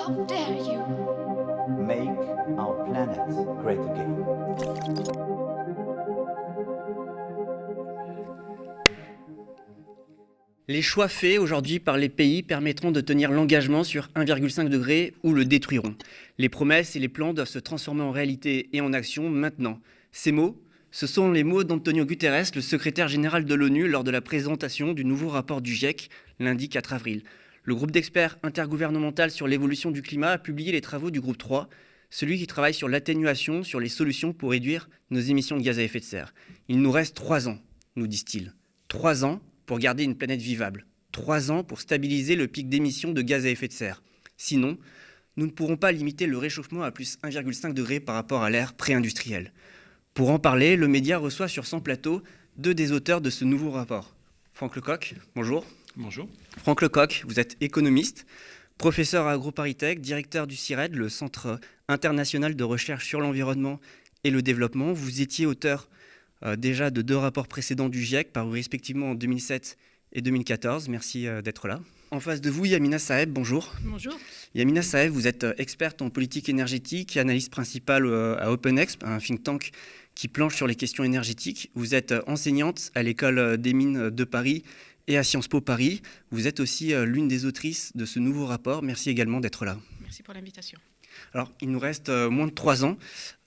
How dare you? Make our planet great again. Les choix faits aujourd'hui par les pays permettront de tenir l'engagement sur 1,5 degré ou le détruiront. Les promesses et les plans doivent se transformer en réalité et en action maintenant. Ces mots, ce sont les mots d'Antonio Guterres, le secrétaire général de l'ONU, lors de la présentation du nouveau rapport du GIEC lundi 4 avril. Le groupe d'experts intergouvernemental sur l'évolution du climat a publié les travaux du groupe 3, celui qui travaille sur l'atténuation, sur les solutions pour réduire nos émissions de gaz à effet de serre. Il nous reste trois ans, nous disent-ils. Trois ans pour garder une planète vivable. Trois ans pour stabiliser le pic d'émissions de gaz à effet de serre. Sinon, nous ne pourrons pas limiter le réchauffement à plus 1,5 degré par rapport à l'ère pré-industrielle. Pour en parler, le média reçoit sur son plateau deux des auteurs de ce nouveau rapport. Franck Lecoq, bonjour. Bonjour. Franck Lecoq, vous êtes économiste, professeur à AgroParisTech, directeur du CIRED, le Centre international de recherche sur l'environnement et le développement. Vous étiez auteur euh, déjà de deux rapports précédents du GIEC, parus respectivement en 2007 et 2014. Merci euh, d'être là. En face de vous, Yamina Saeb, bonjour. Bonjour. Yamina Saeb, vous êtes euh, experte en politique énergétique et analyste principale à OpenExp, un think tank qui planche sur les questions énergétiques. Vous êtes enseignante à l'école des mines de Paris et à Sciences Po Paris. Vous êtes aussi euh, l'une des autrices de ce nouveau rapport. Merci également d'être là. Merci pour l'invitation. Alors, il nous reste euh, moins de trois ans.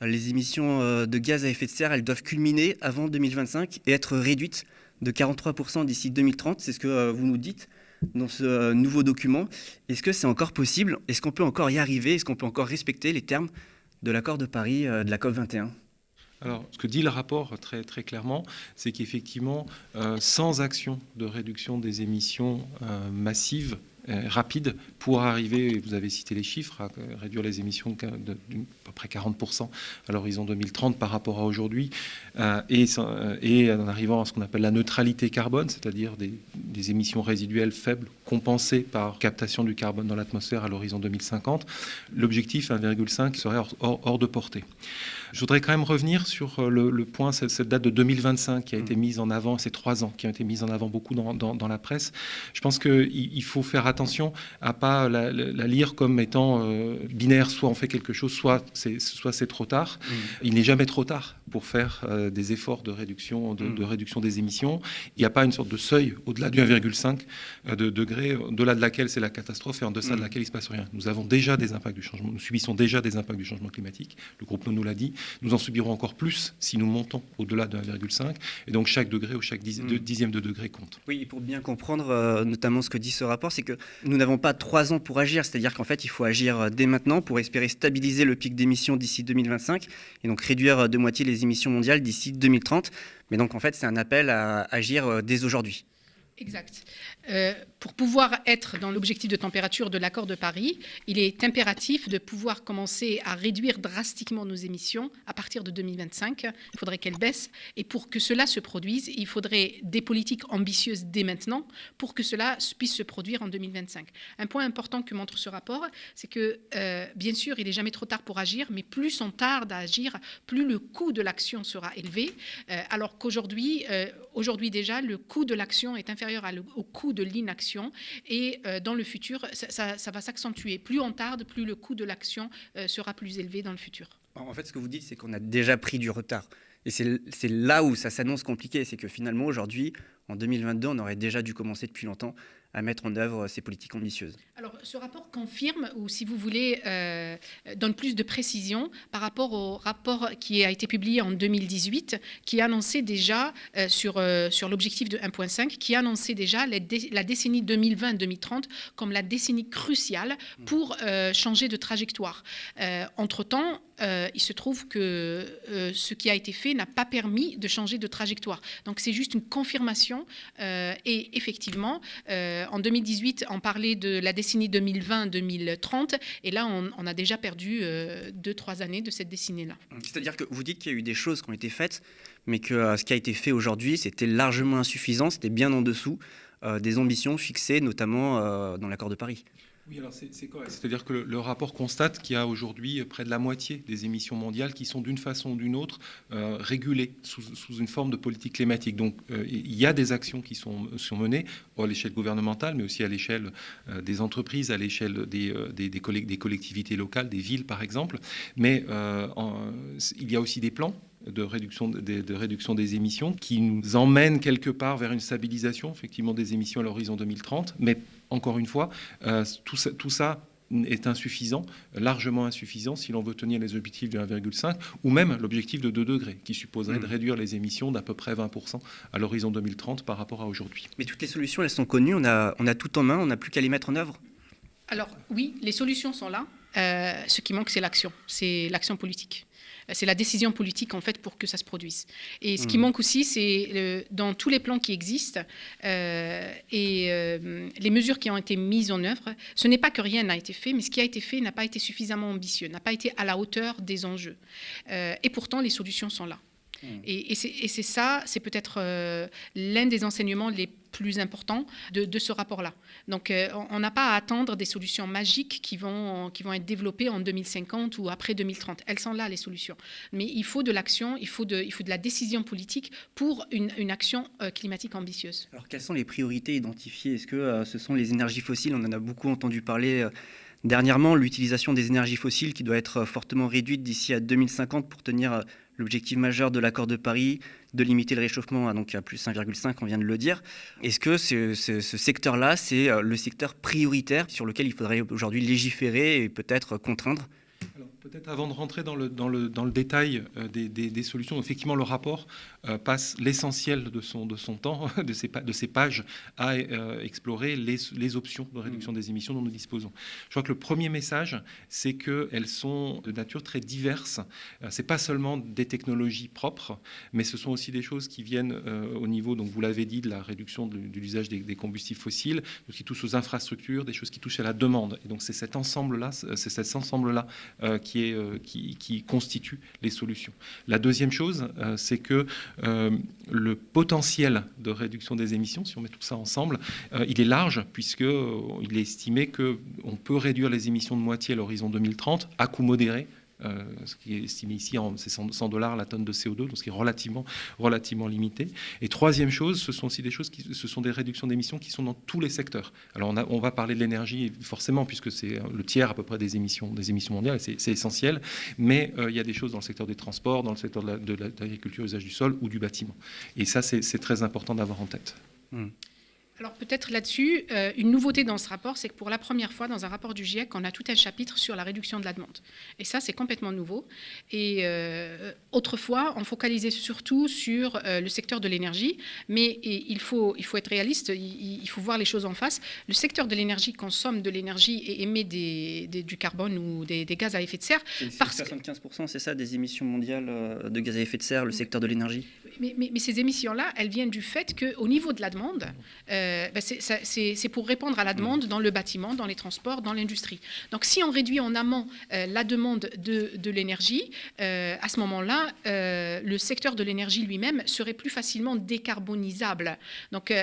Les émissions euh, de gaz à effet de serre, elles doivent culminer avant 2025 et être réduites de 43% d'ici 2030. C'est ce que vous nous dites dans ce nouveau document. Est-ce que c'est encore possible? Est-ce qu'on peut encore y arriver? Est-ce qu'on peut encore respecter les termes de l'accord de Paris de la COP 21 Alors, ce que dit le rapport très, très clairement, c'est qu'effectivement, euh, sans action de réduction des émissions euh, massives, euh, rapides, pour arriver, vous avez cité les chiffres, à euh, réduire les émissions de, d'à peu près 40% à l'horizon 2030 par rapport à aujourd'hui, et, en arrivant à ce qu'on appelle la neutralité carbone, c'est-à-dire des, émissions résiduelles faibles compensées par captation du carbone dans l'atmosphère à l'horizon 2050, l'objectif 1,5 serait hors de portée. Je voudrais quand même revenir sur euh, le, le point, cette, cette date de 2025 qui a été mise en avant, ces trois ans qui ont été mises en avant beaucoup dans, dans- dans la presse. Je pense qu'il il faut faire attention à pas la, lire comme étant euh, binaire, soit on fait quelque chose, soit c'est soit c'est trop tard. Il n'est jamais trop tard pour faire euh, des efforts de réduction, de, Mm. de réduction des émissions. Il n'y a pas une sorte de seuil au-delà du 1,5 euh, de degré, au-delà de laquelle c'est la catastrophe et en deçà Mm. de laquelle il ne se passe rien. Nous avons déjà des impacts du changement, nous subissons déjà des impacts du changement climatique. Le groupe nous l'a dit. Nous en subirons encore plus si nous montons au-delà de 1,5. Et donc chaque degré ou chaque Mm. dixième de degré compte. Oui, pour bien comprendre euh, notamment ce que dit ce rapport, c'est que nous n'avons pas trois ans pour agir, c'est-à-dire qu'en fait, il faut agir euh, dès maintenant pour espérer stabiliser le pic d'émissions d'ici 2025 et donc réduire euh, de moitié les émissions mondiales d'ici 2030. Mais donc, en fait, c'est un appel à agir dès aujourd'hui. Exact. Euh, pour pouvoir être dans l'objectif de température de l'accord de Paris, il est impératif de pouvoir commencer à réduire drastiquement nos émissions à partir de 2025. Il faudrait qu'elles baissent. Et pour que cela se produise, il faudrait des politiques ambitieuses dès maintenant pour que cela puisse se produire en 2025. Un point important que montre ce rapport, c'est que, euh, bien sûr, il n'est jamais trop tard pour agir, mais plus on tarde à agir, plus le coût de l'action sera élevé. Euh, alors qu'aujourd'hui, aujourd'hui déjà, le coût de l'action est inférieur au coût de l'inaction. Et euh, dans le futur, ça, va s'accentuer. Plus on tarde, plus le coût de l'action euh, sera plus élevé dans le futur. En fait, ce que vous dites, c'est qu'on a déjà pris du retard. Et c'est là où ça s'annonce compliqué, c'est que finalement, aujourd'hui, en 2022, on aurait déjà dû commencer depuis longtemps à mettre en œuvre ces politiques ambitieuses. Alors, ce rapport confirme, ou si vous voulez, euh, donne plus de précision par rapport au rapport qui a été publié en 2018, qui annonçait déjà, euh, sur, euh, sur l'objectif de 1,5, qui annonçait déjà la, dé- la décennie 2020-2030 comme la décennie cruciale pour changer de trajectoire. Entre-temps, il se trouve que ce qui a été fait n'a pas permis de changer de trajectoire. Donc c'est juste une confirmation. et effectivement, euh, en 2018, on parlait de la décennie 2020-2030. Et là, on, on a déjà perdu euh, deux, trois années de cette décennie-là. C'est-à-dire que vous dites qu'il y a eu des choses qui ont été faites, mais que euh, ce qui a été fait aujourd'hui, c'était largement insuffisant, c'était bien en dessous euh, des ambitions fixées, notamment dans l'accord de Paris. Oui, alors c'est correct. C'est-à-dire que le, rapport constate qu'il y a aujourd'hui près de la moitié des émissions mondiales qui sont d'une façon ou d'une autre euh, régulées sous, une forme de politique climatique. Donc euh, il y a des actions qui sont, menées à l'échelle gouvernementale, mais aussi à l'échelle euh, des entreprises, à l'échelle des, collectivités locales, des villes par exemple. Mais il y a aussi des plans de réduction, de, de réduction des émissions qui nous emmènent quelque part vers une stabilisation effectivement des émissions à l'horizon 2030. Mais encore une fois, euh, tout, ça, tout ça est insuffisant, largement insuffisant si l'on veut tenir les objectifs de 1,5 ou même l'objectif de 2 degrés qui supposerait mmh. de réduire les émissions d'à peu près 20% à l'horizon 2030 par rapport à aujourd'hui. Mais toutes les solutions, elles sont connues, on a, on a tout en main, on n'a plus qu'à les mettre en œuvre Alors oui, les solutions sont là. Euh, ce qui manque, c'est l'action, c'est l'action politique c'est la décision politique en fait pour que ça se produise. Et ce qui mmh. manque aussi, c'est euh, dans tous les plans qui existent euh, et euh, les mesures qui ont été mises en œuvre, ce n'est pas que rien n'a été fait, mais ce qui a été fait n'a pas été suffisamment ambitieux, n'a pas été à la hauteur des enjeux. Euh, et pourtant, les solutions sont là. Mmh. Et, et c'est ça, c'est peut-être euh, l'un des enseignements les plus importants de, de ce rapport-là. Donc, euh, on n'a pas à attendre des solutions magiques qui vont, qui vont être développées en 2050 ou après 2030. Elles sont là, les solutions. Mais il faut de l'action, il, faut de, il faut de la décision politique pour une, une action euh, climatique ambitieuse. Alors, quelles sont les priorités identifiées? Est-ce que euh, ce sont les énergies fossiles? On en a beaucoup entendu parler. Dernièrement, l'utilisation des énergies fossiles qui doit être fortement réduite d'ici à 2050 pour tenir l'objectif majeur de l'accord de Paris, de limiter le réchauffement à, donc, à plus 1,5, on vient de le dire. Est-ce que ce, ce, secteur-là, c'est le secteur prioritaire sur lequel il faudrait aujourd'hui légiférer et peut-être contraindre? Peut-être avant de rentrer dans le, dans le, dans le détail euh, des, des, solutions, effectivement, le rapport euh, passe l'essentiel de son, de son temps, de ses, de ses pages, à euh, explorer les, les, options de réduction mmh. des émissions dont nous disposons. Je crois que le premier message, c'est qu'elles sont de nature très diverse. Euh, ce n'est pas seulement des technologies propres, mais ce sont aussi des choses qui viennent euh, au niveau, donc vous l'avez dit, de la réduction de, de l'usage des, des, combustibles fossiles, qui touchent aux infrastructures, des choses qui touchent à la demande. Et donc c'est cet ensemble-là, c'est cet ensemble-là euh, qui, est, euh, qui, qui, constitue les solutions. La deuxième chose, euh, c'est que le potentiel de réduction des émissions, si on met tout ça ensemble, il est large puisqu'il est estimé qu'on peut réduire les émissions de moitié à l'horizon 2030 à coût modéré euh, ce qui est estimé ici en 100 dollars la tonne de CO2, donc ce qui est relativement, relativement limité. Et troisième chose, ce sont aussi des choses qui ce sont des réductions d'émissions qui sont dans tous les secteurs. Alors on, va parler de l'énergie forcément puisque c'est le tiers à peu près des émissions, des émissions mondiales, c'est essentiel. Mais euh, il y a des choses dans le secteur des transports, dans le secteur de l'agriculture, usage du sol ou du bâtiment. Et ça, c'est très important d'avoir en tête. Mmh. Alors peut-être là-dessus, euh, une nouveauté dans ce rapport, c'est que pour la première fois dans un rapport du GIEC, on a tout un chapitre sur la réduction de la demande. Et ça, c'est complètement nouveau. Et euh, autrefois, on focalisait surtout sur euh, le secteur de l'énergie, mais il faut, il faut être réaliste, il, il, faut voir les choses en face. Le secteur de l'énergie consomme de l'énergie et émet des, des, du carbone ou des, des, gaz à effet de serre. Parce 75%, c'est ça, des émissions mondiales de gaz à effet de serre, le secteur de l'énergie? Mais, ces émissions-là, elles viennent du fait qu'au niveau de la demande, euh, ben c'est pour répondre à la demande dans le bâtiment, dans les transports, dans l'industrie. Donc si on réduit en amont euh, la demande de, l'énergie, euh, à ce moment-là, le secteur de l'énergie lui-même serait plus facilement décarbonisable. Donc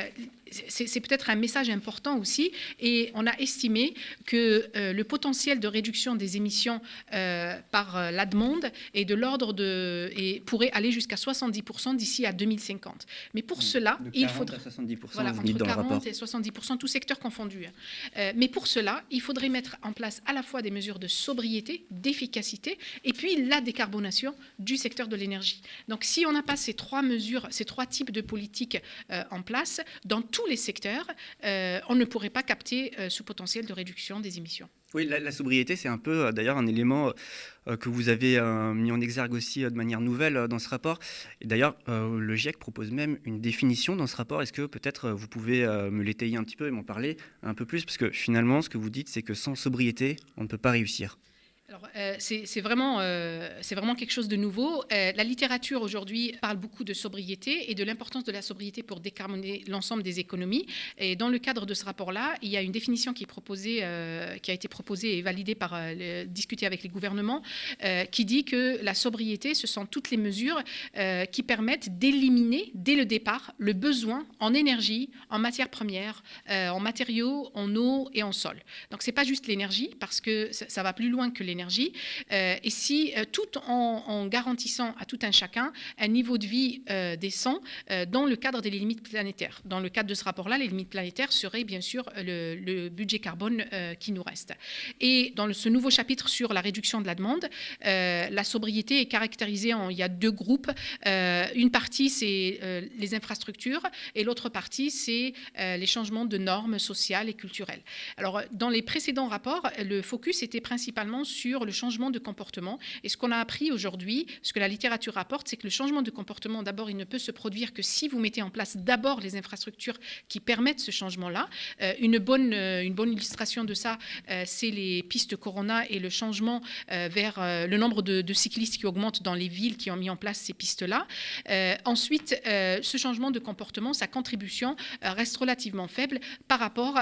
c'est peut-être un message important aussi. Et on a estimé que euh, le potentiel de réduction des émissions euh, par euh, la demande est de l'ordre de et pourrait aller jusqu'à 70% d'ici à 2050. Mais pour cela, il faudrait 70%, voilà, entre 40 et 70%, tout secteur confondu. Euh, mais pour cela, il faudrait mettre en place à la fois des mesures de sobriété, d'efficacité, et puis la décarbonation du secteur de l'énergie. Donc, si on n'a pas ces trois mesures, ces trois types de politiques en place dans tout tous les secteurs, euh, on ne pourrait pas capter euh, ce potentiel de réduction des émissions. Oui, la, la sobriété, c'est un peu euh, d'ailleurs un élément que vous avez mis en exergue aussi de manière nouvelle dans ce rapport. D'ailleurs, le GIEC propose même une définition dans ce rapport. Est-ce que peut-être vous pouvez me l'étayer un petit peu et m'en parler un peu plus? Parce que finalement, ce que vous dites, c'est que sans sobriété, on ne peut pas réussir. Euh, c'est vraiment, euh, c'est vraiment quelque chose de nouveau. Euh, la littérature aujourd'hui parle beaucoup de sobriété et de l'importance de la sobriété pour décarboner l'ensemble des économies. Et dans le cadre de ce rapport-là, il y a une définition qui a été proposée et validée par, discutée avec les gouvernements, qui dit que la sobriété, ce sont toutes les mesures qui permettent d'éliminer dès le départ le besoin en énergie, en matières premières, en matériaux, en eau et en sol. Donc, c'est pas juste l'énergie parce que ça va plus loin que l'énergie euh, et si euh, tout en, garantissant à tout un chacun un niveau de vie euh, décent dans le cadre des limites planétaires. Dans le cadre de ce rapport-là, les limites planétaires seraient bien sûr le, budget carbone qui nous reste. Et dans ce nouveau chapitre sur la réduction de la demande, la sobriété est caractérisée en il y a deux groupes. une partie c'est les infrastructures et l'autre partie c'est les changements de normes sociales et culturelles. Alors dans les précédents rapports, le focus était principalement sur le changement de comportement. Et ce qu'on a appris aujourd'hui, ce que la littérature rapporte, c'est que le changement de comportement, d'abord, il ne peut se produire que si vous mettez en place d'abord les infrastructures qui permettent ce changement-là. Euh, une, bonne, euh, une bonne illustration de ça, euh, c'est les pistes Corona et le changement vers le nombre de, cyclistes qui augmente dans les villes qui ont mis en place ces pistes-là. ensuite, ce changement de comportement, sa contribution reste relativement faible par rapport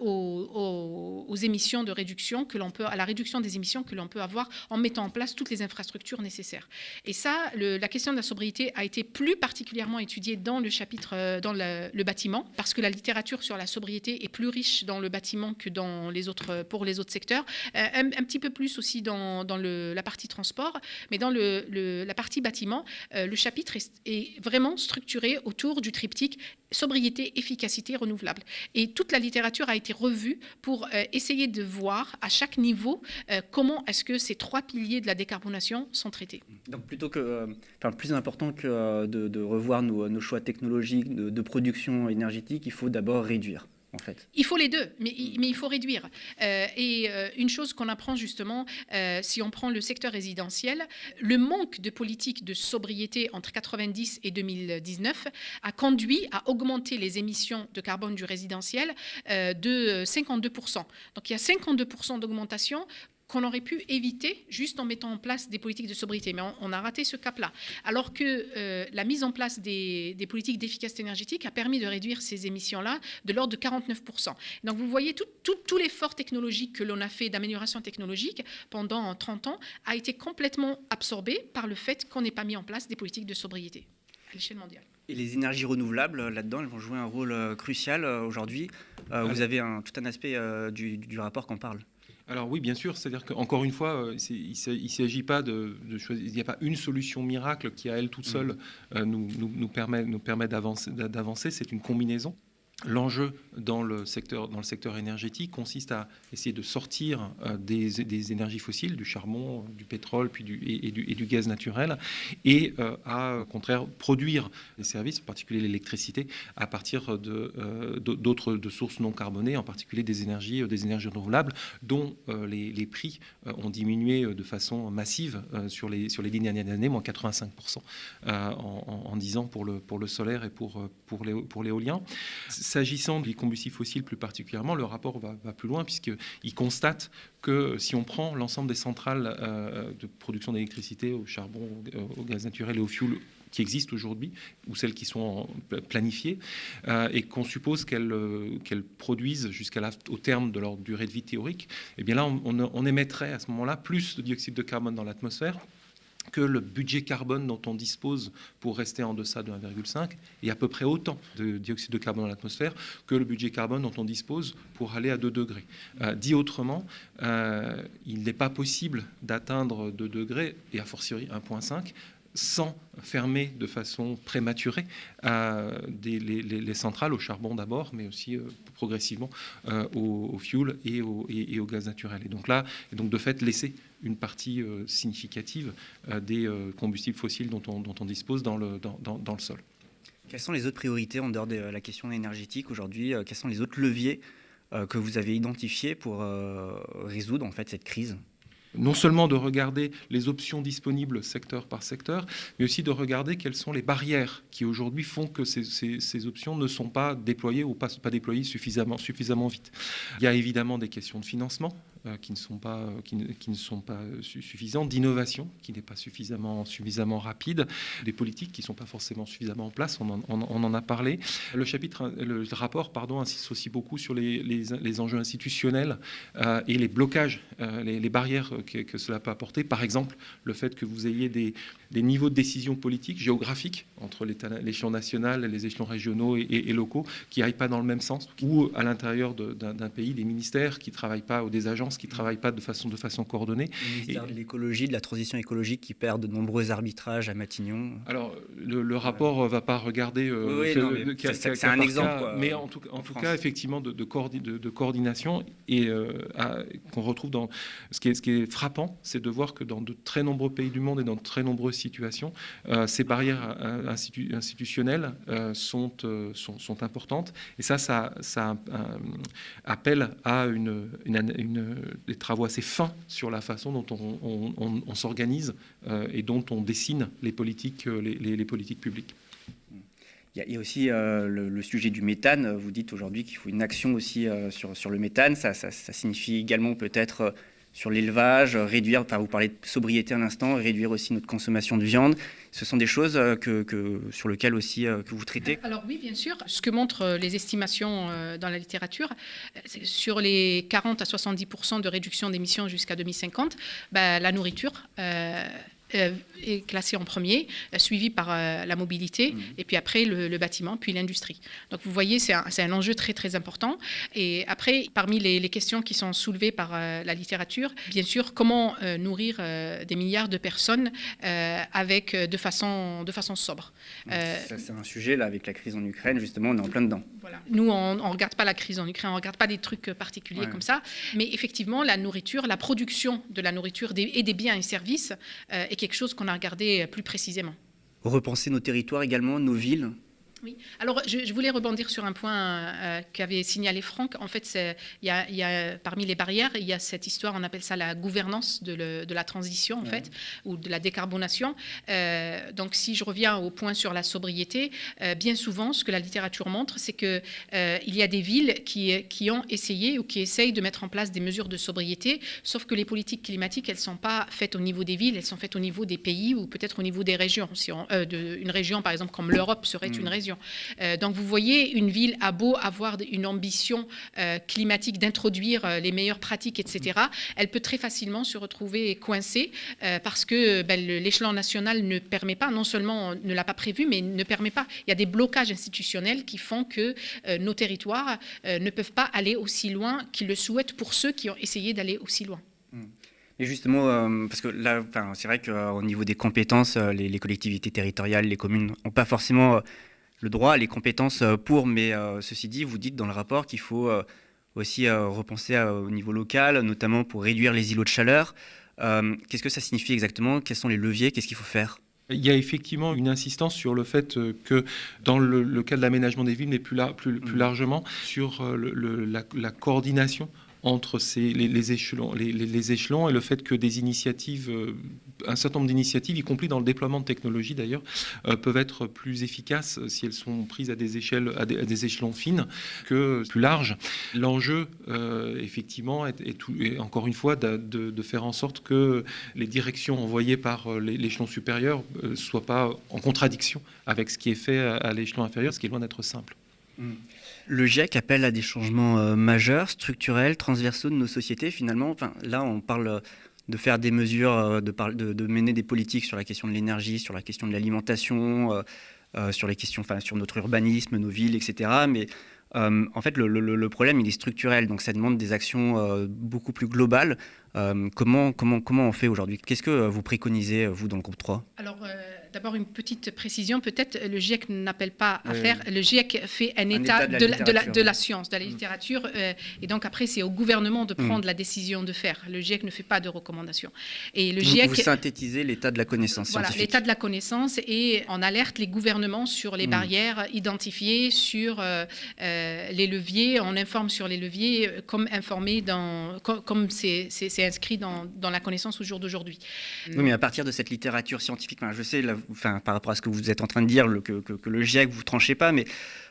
aux, aux émissions de réduction que l'on peut, à la réduction des émissions que l'on peut avoir en mettant en place toutes les infrastructures nécessaires. Et ça, la question de la sobriété a été plus particulièrement étudiée dans le chapitre, euh, dans le, bâtiment, parce que la littérature sur la sobriété est plus riche dans le bâtiment que dans les autres, pour les autres secteurs. Euh, un, petit peu plus aussi dans, dans la partie transport, mais dans la partie bâtiment, euh, le chapitre est vraiment structuré autour du triptyque sobriété, efficacité, renouvelable. Et toute la littérature a été revue pour essayer de voir à chaque niveau comment est-ce que ces trois piliers de la décarbonation sont traités. Donc plutôt que, euh, enfin, plus important que euh, de, revoir nos, choix technologiques de, production énergétique, il faut d'abord réduire. En fait. Il faut les deux, mais, mais il faut réduire. Euh, et une chose qu'on apprend justement, si on prend le secteur résidentiel, le manque de politique de sobriété entre 90 et 2019 a conduit à augmenter les émissions de carbone du résidentiel de 52%. Donc il y a 52% d'augmentation qu'on aurait pu éviter juste en mettant en place des politiques de sobriété. Mais on, a raté ce cap-là. Alors que euh, la mise en place des, politiques d'efficacité énergétique a permis de réduire ces émissions-là de l'ordre de 49%. Donc vous voyez, tout, tout, l'effort technologique que l'on a fait d'amélioration technologique pendant 30 ans a été complètement absorbé par le fait qu'on n'ait pas mis en place des politiques de sobriété à l'échelle mondiale. Et les énergies renouvelables, là-dedans, elles vont jouer un rôle euh, crucial euh, aujourd'hui. vous avez un, tout un aspect du, du rapport qu'on parle. Alors oui, bien sûr, c'est-à-dire qu'encore une fois, euh, il ne s'agit pas de, choisir, il n'y a pas une solution miracle qui à elle toute seule mm. euh, nous, nous, permet, nous permet d'avancer, c'est une combinaison. L'enjeu dans le, secteur, dans le secteur énergétique consiste à essayer de sortir euh, des, énergies fossiles, du charbon, du pétrole puis du, et, du, gaz naturel, et euh, à, au contraire, produire des services, en particulier l'électricité, à partir de, d'autres de sources non carbonées, en particulier des énergies, des énergies renouvelables, dont euh, les, prix ont diminué de façon massive sur, les, sur les dix dernières années, moins 85% en, en, 10 ans pour le, pour le solaire et pour, pour l'éolien. S'agissant des combustibles fossiles plus particulièrement, le rapport va, plus loin puisqu'il constate que si on prend l'ensemble des centrales euh, de production d'électricité au charbon, au, gaz naturel et au fioul qui existent aujourd'hui, ou celles qui sont planifiées, euh, et qu'on suppose qu'elles euh, produisent jusqu'au terme de leur durée de vie théorique, eh bien là, on émettrait à ce moment-là plus de dioxyde de carbone dans l'atmosphère que le budget carbone dont on dispose pour rester en deçà de 1,5 est à peu près autant de dioxyde de carbone dans l'atmosphère que le budget carbone dont on dispose pour aller à 2 degrés. Euh, dit autrement, euh, il n'est pas possible d'atteindre 2 degrés, et a fortiori 1,5, sans fermer de façon prématurée euh, les, centrales au charbon d'abord, mais aussi euh, progressivement euh, au, au, et au, gaz naturel. Et donc là, donc de fait, laisser une partie significative des combustibles fossiles dont on, dispose dans le, dans, le sol. Quelles sont les autres priorités en dehors de la question énergétique aujourd'hui Quels sont les autres leviers que vous avez identifiés pour résoudre en fait cette crise? Non seulement de regarder les options disponibles secteur par secteur, mais aussi de regarder quelles sont les barrières qui aujourd'hui font que ces, options ne sont pas déployées ou pas, déployées suffisamment vite. Il y a évidemment des questions de financement. Euh, qui ne sont pas, euh, qui ne, qui ne sont pas suffisants, d'innovation qui n'est pas suffisamment, suffisamment rapide, des politiques qui ne sont pas forcément suffisamment en place, on en, on, en a parlé. Le, chapitre, le rapport pardon, insiste aussi beaucoup sur les, les, les enjeux institutionnels euh, et les blocages, euh, les, les, barrières que, que, cela peut apporter. Par exemple, le fait que vous ayez des, des niveaux de décision politique, géographiques, entre l'échelon national, les échelons régionaux et, et, et locaux, qui n'aillent pas dans le même sens, ou à l'intérieur d'un pays, des ministères qui ne travaillent pas, ou des agences qui ne travaillent pas de façon, de façon coordonnée. Le ministère et, de l'écologie, de la transition écologique qui perd de nombreux arbitrages à Matignon. Alors, le, le rapport ne va pas regarder... Euh, oui, c'est un exemple. Quoi. Mais en tout, en tout cas, effectivement, de, de, coordi de, de coordination, et euh, qu'on retrouve dans... Ce qui est, ce qui est frappant, c'est de voir que dans de très nombreux pays du monde et dans de très nombreuses euh, ces barrières institu institutionnelles euh, sont, euh, importantes. Et ça, ça, ça appelle à une, une, des travaux assez fins sur la façon dont on, s'organise et dont on dessine les politiques, les, politiques publiques. Il y a aussi euh, le, sujet du méthane. Vous dites aujourd'hui qu'il faut une action aussi euh, sur, sur, le méthane. Ça, signifie également peut-être euh, sur l'élevage, réduire, enfin vous parlez de sobriété un instant, réduire aussi notre consommation de viande. Ce sont des choses que sur lesquelles aussi que vous traitez Alors oui, bien sûr. Ce que montrent les estimations dans la littérature, sur les 40 à 70% de réduction d'émissions jusqu'à 2050, bah, la nourriture euh, euh, est classé en premier, euh, suivi par euh, la mobilité, mmh. et puis après le, le bâtiment, puis l'industrie. Donc vous voyez, c'est un, un, enjeu très très important. Et après, parmi les, les questions qui sont soulevées par euh, la littérature, bien sûr, comment euh, nourrir euh, des milliards de personnes avec de façon de façon sobre. c'est un sujet là avec la crise en Ukraine, justement, on est en plein dedans. Voilà. Nous, on ne regarde pas la crise en Ukraine, on ne regarde pas des trucs particuliers ouais. comme ça, mais effectivement, la nourriture, la production de la nourriture des, et des biens et services est quelque chose qu'on a regardé plus précisément. Repenser nos territoires également, nos villes oui. Alors, je, je, voulais rebondir sur un point euh, qu'avait signalé Franck. En fait, il y, y, a parmi les barrières, il y a cette histoire, on appelle ça la gouvernance de, le, de la transition, en ouais. fait, ou de la décarbonation. Euh, donc, si je reviens au point sur la sobriété, euh, bien souvent, ce que la littérature montre, c'est qu'il y a des villes qui, qui, ont essayé ou qui essayent de mettre en place des mesures de sobriété, sauf que les politiques climatiques, elles ne sont pas faites au niveau des villes, elles sont faites au niveau des pays ou peut-être au niveau des régions. Si on, de, une région, par exemple, comme l'Europe serait mmh. une région euh, donc vous voyez, une ville a beau avoir une ambition euh, climatique d'introduire euh, les meilleures pratiques, etc., elle peut très facilement se retrouver coincée parce que ben, l'échelon national ne permet pas, non seulement ne l'a pas prévu, mais ne permet pas. Il y a des blocages institutionnels qui font que nos territoires ne peuvent pas aller aussi loin qu'ils le souhaitent pour ceux qui ont essayé d'aller aussi loin. Et justement, euh, parce que là, c'est vrai qu'au niveau des compétences, les, les, collectivités territoriales, les communes n'ont pas forcément le droit, les compétences pour, mais euh, ceci dit, vous dites dans le rapport qu'il faut euh, aussi euh, repenser au niveau local, notamment pour réduire les îlots de chaleur. Qu'est-ce que ça signifie exactement? Quels sont les leviers? Qu'est-ce qu'il faut faire? Il y a effectivement une insistance sur le fait que dans le, le cas de l'aménagement des villes, mais plus, la, plus, plus, largement sur le, le, la, la, coordination entre ces, les, les, échelons, les, les, échelons et le fait que des initiatives, euh, un certain nombre d'initiatives, y compris dans le déploiement de technologies d'ailleurs, euh, peuvent être plus efficaces si elles sont prises à des échelles, à des, échelons fines que plus larges. L'enjeu, euh, effectivement, est, encore une fois de, faire en sorte que les directions envoyées par l'échelon supérieur ne euh, soient pas en contradiction avec ce qui est fait à, l'échelon inférieur, ce qui est loin d'être simple. Mmh. Le GIEC appelle à des changements euh, majeurs, structurels, transversaux de nos sociétés. Finalement, là, on parle de faire des mesures, euh, de, mener des politiques sur la question de l'énergie, sur la question de l'alimentation, euh, euh, sur les questions, sur notre urbanisme, nos villes, etc. Mais en fait, le, problème, il est structurel. Donc, ça demande des actions beaucoup plus globales. comment, comment, comment on fait aujourd'hui? Qu'est-ce que vous préconisez, vous, dans le groupe 3 Alors, D'abord, une petite précision, peut-être, le GIEC n'appelle pas à oui, faire. Le GIEC fait un, un état, état, de, la, de, la, de, la, science, de la littérature, euh, et donc après, c'est au gouvernement de prendre mmh. la décision de faire. Le GIEC ne fait pas de recommandations. Et le GIEC, vous, vous synthétisez l'état de la connaissance Voilà, l'état de la connaissance, et on alerte les gouvernements sur les mmh. barrières identifiées, sur euh, euh, les leviers, on informe sur les leviers, comme informé dans, comme c'est inscrit dans, dans, la connaissance au jour d'aujourd'hui. Oui, mais à partir de cette littérature scientifique, je sais, là, enfin, par rapport à ce que vous êtes en train de dire, que, le GIEC, vous tranchez pas, mais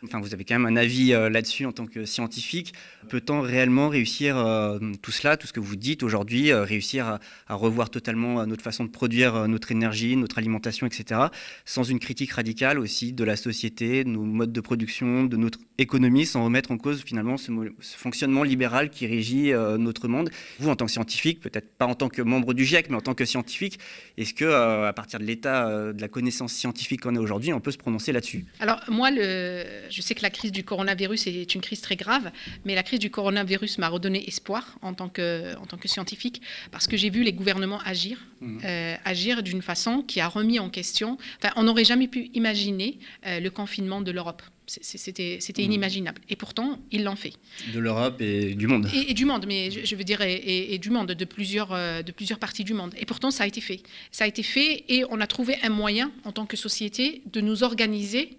enfin, vous avez quand même un avis euh, là-dessus en tant que scientifique. Peut-on réellement réussir euh, tout cela, tout ce que vous dites aujourd'hui, euh, réussir à, revoir totalement notre façon de produire notre énergie, notre alimentation, etc., sans une critique radicale aussi de la société, de nos modes de production, de notre économie, sans remettre en cause finalement ce, ce fonctionnement libéral qui régit notre monde Vous, en tant que scientifique, peut-être pas en tant que membre du GIEC, mais en tant que scientifique, est-ce que, à partir de l'état de la connaissance scientifique qu'on a aujourd'hui, on peut se prononcer là-dessus? Alors, moi, le je sais que la crise du coronavirus est une crise très grave, mais la crise du coronavirus m'a redonné espoir en tant que, en tant que scientifique, parce que j'ai vu les gouvernements agir, mmh. euh, agir d'une façon qui a remis en question. Enfin, on n'aurait jamais pu imaginer euh, le confinement de l'Europe. C'était mmh. inimaginable. Et pourtant, ils l'ont fait. De l'Europe et du monde. Et, du monde, mais je, veux dire, et, du monde, de plusieurs, euh, de plusieurs parties du monde. Et pourtant, ça a été fait. Ça a été fait et on a trouvé un moyen, en tant que société, de nous organiser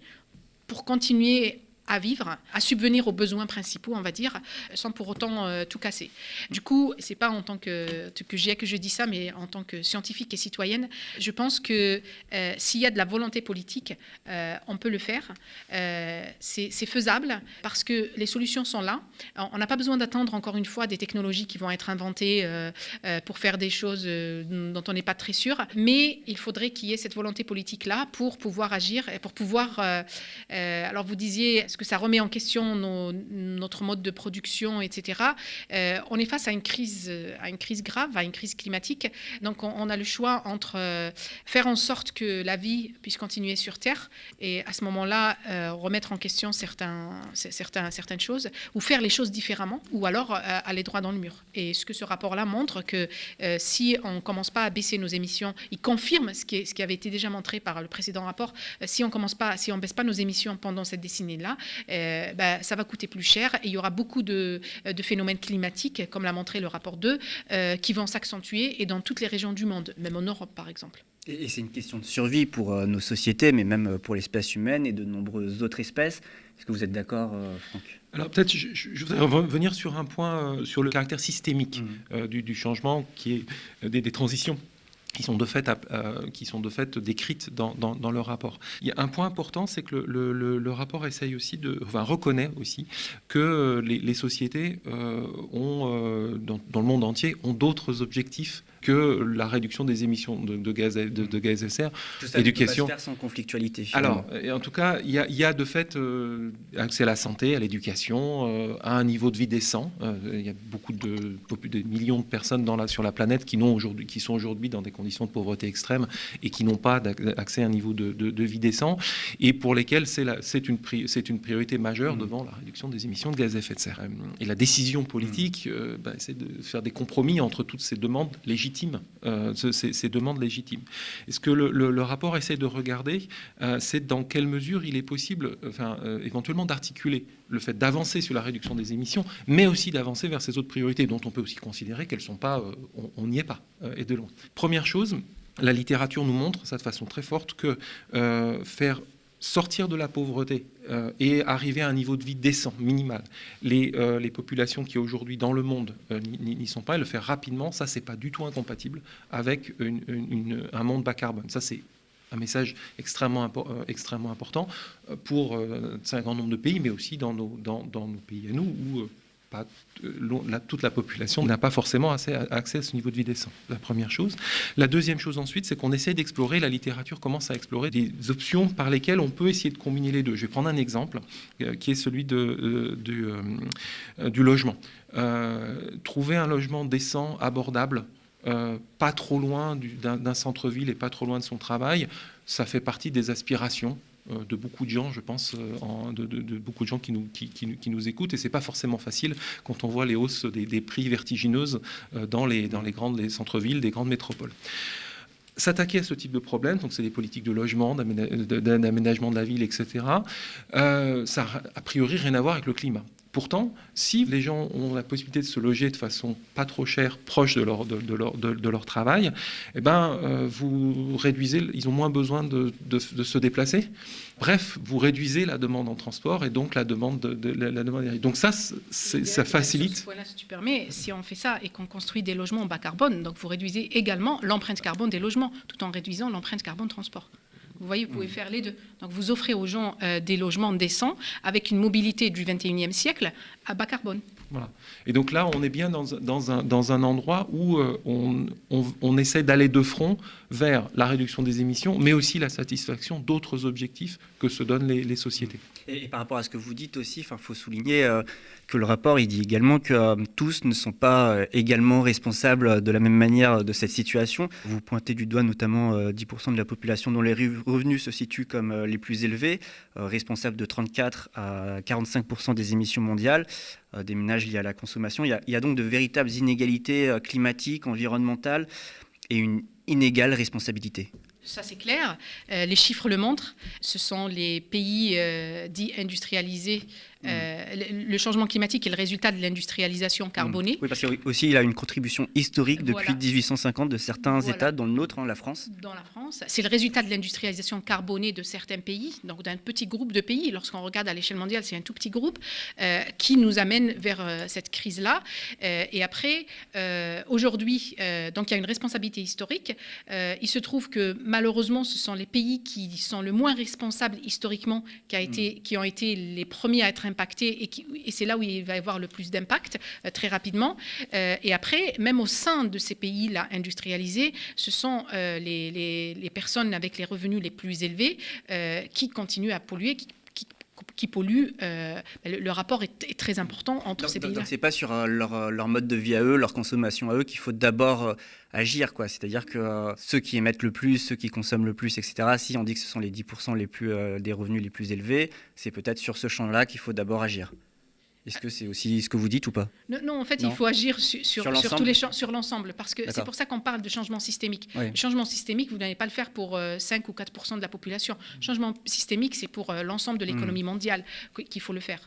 pour continuer à vivre, à subvenir aux besoins principaux, on va dire, sans pour autant euh, tout casser. Du coup, c'est pas en tant que, que j'ai que je dis ça, mais en tant que scientifique et citoyenne, je pense que euh, s'il y a de la volonté politique, euh, on peut le faire. c'est faisable parce que les solutions sont là. On n'a pas besoin d'attendre encore une fois des technologies qui vont être inventées pour faire des choses dont on n'est pas très sûr, mais il faudrait qu'il y ait cette volonté politique là pour pouvoir agir et pour pouvoir. alors vous disiez, que ça remet en question notre mode de production, etc. Euh, on est face à une crise, à une crise grave, à une crise climatique. Donc on, a le choix entre euh, faire en sorte que la vie puisse continuer sur Terre et à ce moment-là euh, remettre en question certaines choses ou faire les choses différemment ou alors aller droit dans le mur. Et ce que ce rapport-là montre que si on ne commence pas à baisser nos émissions, il confirme ce qui, ce qui avait été déjà montré par le précédent rapport, si on commence pas, si on baisse pas nos émissions pendant cette décennie-là, euh, bah, ça va coûter plus cher et il y aura beaucoup de, phénomènes climatiques, comme l'a montré le rapport 2, euh, qui vont s'accentuer et dans toutes les régions du monde, même en Europe par exemple. Et c'est une question de survie pour euh, nos sociétés, mais même pour l'espèce humaine et de nombreuses autres espèces. Est-ce que vous êtes d'accord, Franck? Alors peut-être je, voudrais revenir sur un point, sur le caractère systémique mmh. du, changement, qui est des transitions qui sont de fait, euh, qui sont de fait décrites dans, dans, le rapport. Il y a un point important, c'est que le, rapport essaye aussi de, enfin, reconnaît aussi que les, sociétés euh, ont, dans, dans, le monde entier, ont d'autres objectifs que la réduction des émissions de, gaz, de, de gaz à serre. Éducation. Pas se faire sans conflictualité. Alors, en tout cas, il y, a, de fait euh, accès à la santé, à l'éducation, euh, à un niveau de vie décent. Euh, il y a beaucoup de, de, millions de personnes dans la, sur la planète qui, aujourd'hui, qui sont aujourd'hui dans des conditions de pauvreté extrême et qui n'ont pas accès à un niveau de, vie décent et pour lesquels c'est, une, priorité majeure mmh. devant la réduction des émissions de gaz à effet de serre. Et la décision politique, mmh. bah, c'est de faire des compromis entre toutes ces demandes légitimes euh, ces, demandes légitimes. Et ce que le, rapport essaie de regarder, euh, c'est dans quelle mesure il est possible, enfin, euh, éventuellement, d'articuler le fait d'avancer sur la réduction des émissions, mais aussi d'avancer vers ces autres priorités dont on peut aussi considérer qu'elles sont pas, on n'y est pas, et de loin. Première chose, la littérature nous montre, ça de façon très forte, que faire sortir de la pauvreté euh, et arriver à un niveau de vie décent, minimal. Les, euh, populations qui aujourd'hui dans le monde euh, n'y sont pas, et le faire rapidement, ça c'est pas du tout incompatible avec un monde bas carbone. Ça c'est un message extrêmement, important pour un grand nombre de pays, mais aussi dans nos, dans nos pays à nous, où la, toute la population n'a pas forcément accès à, ce niveau de vie décent. La première chose. La deuxième chose ensuite, c'est qu'on essaie d'explorer, la littérature commence à explorer des options par lesquelles on peut essayer de combiner les deux. Je vais prendre un exemple euh, qui est celui euh, du, euh, logement. trouver un logement décent, abordable, pas trop loin d'un centre-ville et pas trop loin de son travail, ça fait partie des aspirations euh, de beaucoup de gens, je pense, euh, de, beaucoup de gens qui nous, écoutent. Et c'est pas forcément facile quand on voit les hausses des, prix vertigineuses euh, dans les, grandes centres-villes des grandes métropoles s'attaquer à ce type de problème, donc c'est des politiques de logement, d'aménagement de la ville, etc., ça a priori rien à voir avec le climat. Pourtant, si les gens ont la possibilité de se loger de façon pas trop chère, proche de leur, de, leur, de, leur travail, eh ben, euh, vous réduisez, ils ont moins besoin de, se déplacer. Bref, vous réduisez la demande en transport et donc la demande de, la, demande Donc ça, ça facilite. Voilà, si tu permets, si on fait ça et qu'on construit des logements bas carbone, donc vous réduisez également l'empreinte carbone des logements, tout en réduisant l'empreinte carbone transport. Vous voyez, vous pouvez faire les deux. Donc vous offrez aux gens euh, des logements décents avec une mobilité du 21e siècle à bas carbone. Et donc là, on est bien dans, un, endroit où euh, on, essaie d'aller de front vers la réduction des émissions, mais aussi la satisfaction d'autres objectifs que se donnent les, sociétés. Et, par rapport à ce que vous dites aussi, il faut souligner euh, que le rapport il dit également que euh, tous ne sont pas également responsables de la même manière de cette situation. Vous pointez du doigt notamment 10% de la population dont les revenus se situent comme les plus élevés, responsables de 34 à 45% des émissions mondiales des ménages liés à la consommation. Il y a, donc de véritables inégalités climatiques, environnementales et une inégale responsabilité. Ça, c'est clair. Euh, les chiffres le montrent. Ce sont les pays euh, dits industrialisés. Euh, le, le changement climatique est le résultat de l'industrialisation carbonée. Oui, parce qu'aussi, il a une contribution historique depuis Voilà. 1850 de certains Voilà. États, dont le nôtre, hein, la France. Dans la France, c'est le résultat de l'industrialisation carbonée de certains pays, donc d'un petit groupe de pays. Lorsqu'on regarde à l'échelle mondiale, c'est un tout petit groupe euh, qui nous amène vers euh, cette crise-là. Et après, aujourd'hui, donc il y a une responsabilité historique. Il se trouve que malheureusement, ce sont les pays qui sont le moins responsables historiquement qui, a été, qui ont été les premiers à être impactés et, c'est là où il va y avoir le plus d'impact euh, très rapidement. Euh, et après, même au sein de ces pays-là industrialisés, ce sont euh, les, les- personnes avec les revenus les plus élevés qui continuent à polluer, qui, qui- polluent. euh, le, le rapport est, est très important entre Donc, ces pays-là. donc c'est pas sur euh, leur, leur mode de vie à eux, leur consommation à eux qu'il faut d'abord euh, agir. quoi. C'est-à-dire que ceux qui émettent le plus, ceux qui consomment le plus, etc., si on dit que ce sont les 10% les plus, des revenus les plus élevés, c'est peut-être sur ce champ-là qu'il faut d'abord agir. Est-ce que c'est aussi ce que vous dites ou pas? Non, non, en fait, Non. il faut agir su- sur, Sur sur, l'ensemble tous les champs, sur l'ensemble, parce que c'est pour ça qu'on parle de changement systémique. Oui. Le changement systémique, vous n'allez pas le faire pour euh, 5 ou 4% de la population. Changement systémique, c'est pour euh, l'ensemble de l'économie mondiale qu- qu'il faut le faire.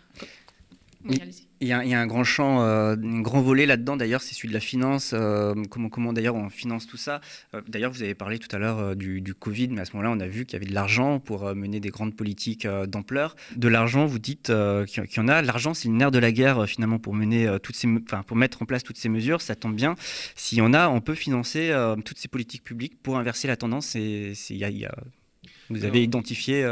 Oui, Oui. Il y, a, il y a un grand champ, euh, un grand volet là-dedans d'ailleurs, c'est celui de la finance. euh, comment comment d'ailleurs on finance tout ça Euh, D'ailleurs, vous avez parlé tout à l'heure du, du Covid, mais à ce moment-là, on a vu qu'il y avait de l'argent pour mener des grandes politiques d'ampleur. De l'argent, vous dites qu'il y- en a. L'argent, c'est le nerf de la guerre finalement pour mener toutes ces, enfin pour mettre en place toutes ces mesures. Ça tombe bien. S'il y en a, on peut financer toutes ces politiques publiques pour inverser la tendance. Et c'est- il y a- il y a- vous avez Alors, identifié.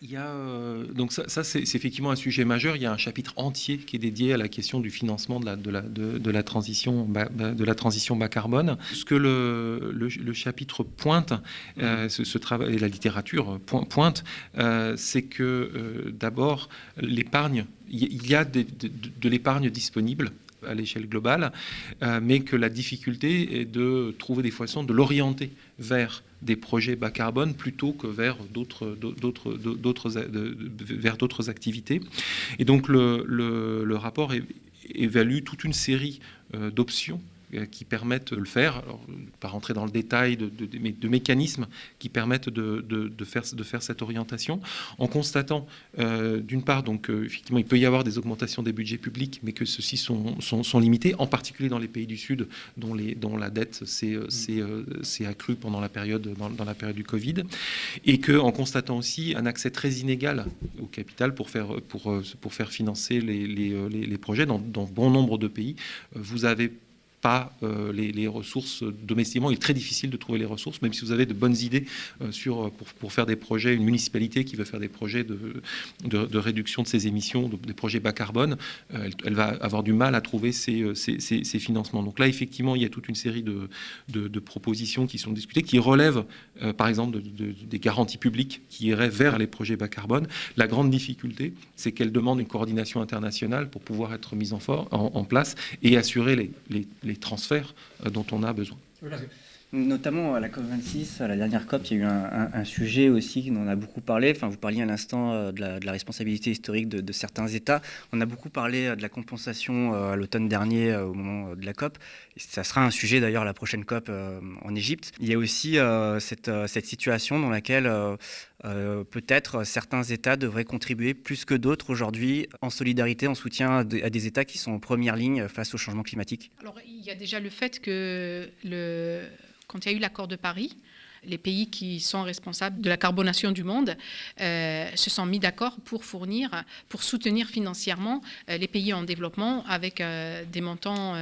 Il y a, euh, donc ça, ça, c'est effectivement un sujet majeur. Il y a un chapitre entier qui est dédié à la question du financement de la, de la, de, de la, transition, bas, bas- de la transition bas carbone. Ce que le, le, le chapitre pointe, euh, ce, ce travail, et la littérature point- pointe, euh, c'est que d'abord, l'épargne, il y- a des- de, de- de l'épargne disponible à l'échelle globale, euh, mais que la difficulté est de trouver des façons de l'orienter vers des projets bas carbone plutôt que vers d'autres, d'autres, d'autres, de- vers d'autres activités. Et donc le, le- le rapport évalue toute une série euh, d'options euh, qui permettent de le faire, alors, euh, pas rentrer dans le détail de, de- de mé- de mécanismes qui permettent de, faire, de faire cette orientation, en constatant euh, d'une part, donc euh, effectivement, il peut y avoir des augmentations des budgets publics, mais que ceux-ci sont, sont, sont limités, en particulier dans les pays du Sud, dont, les, dont la dette s'est euh, s'est, euh, accrue pendant la période, dans, dans la période du Covid, et que en constatant aussi un accès très inégal au capital pour faire, pour, euh, pour faire financer les, les, euh, les- les projets dans, dans bon nombre de pays, euh, vous avez pas euh, les, ressources domestiquement. Il est très difficile de trouver les ressources, même si vous avez de bonnes idées euh, sur, pour, pour faire des projets, une municipalité qui veut faire des projets de, de, réduction de ses émissions, de- des projets bas carbone, euh, elle, va avoir du mal à trouver ces, euh, financements. Donc là, effectivement, il y a toute une série de, propositions qui sont discutées, qui relèvent, euh, par exemple, de- de- des garanties publiques qui iraient vers les projets bas carbone. La grande difficulté, c'est qu'elles demandent une coordination internationale pour pouvoir être mises en, en, place et assurer les- les transferts euh, dont on a besoin. Notamment à la COP26, à la dernière COP, il y a eu un, sujet aussi dont on a beaucoup parlé. Enfin, vous parliez à l'instant euh, de la, responsabilité historique de, certains États. On a beaucoup parlé euh, de la compensation à l'automne dernier au moment de la COP. Ça sera un sujet d'ailleurs à la prochaine COP en Égypte. Il y a aussi cette, situation dans laquelle euh, peut-être certains États devraient contribuer plus que d'autres aujourd'hui en solidarité, en soutien à des, États qui sont en première ligne face au changement climatique. Alors, il y a déjà le fait que quand il y a eu l'accord de Paris, les pays qui sont responsables de la carbonation du monde se sont mis d'accord pour fournir, pour soutenir financièrement les pays en développement avec des montants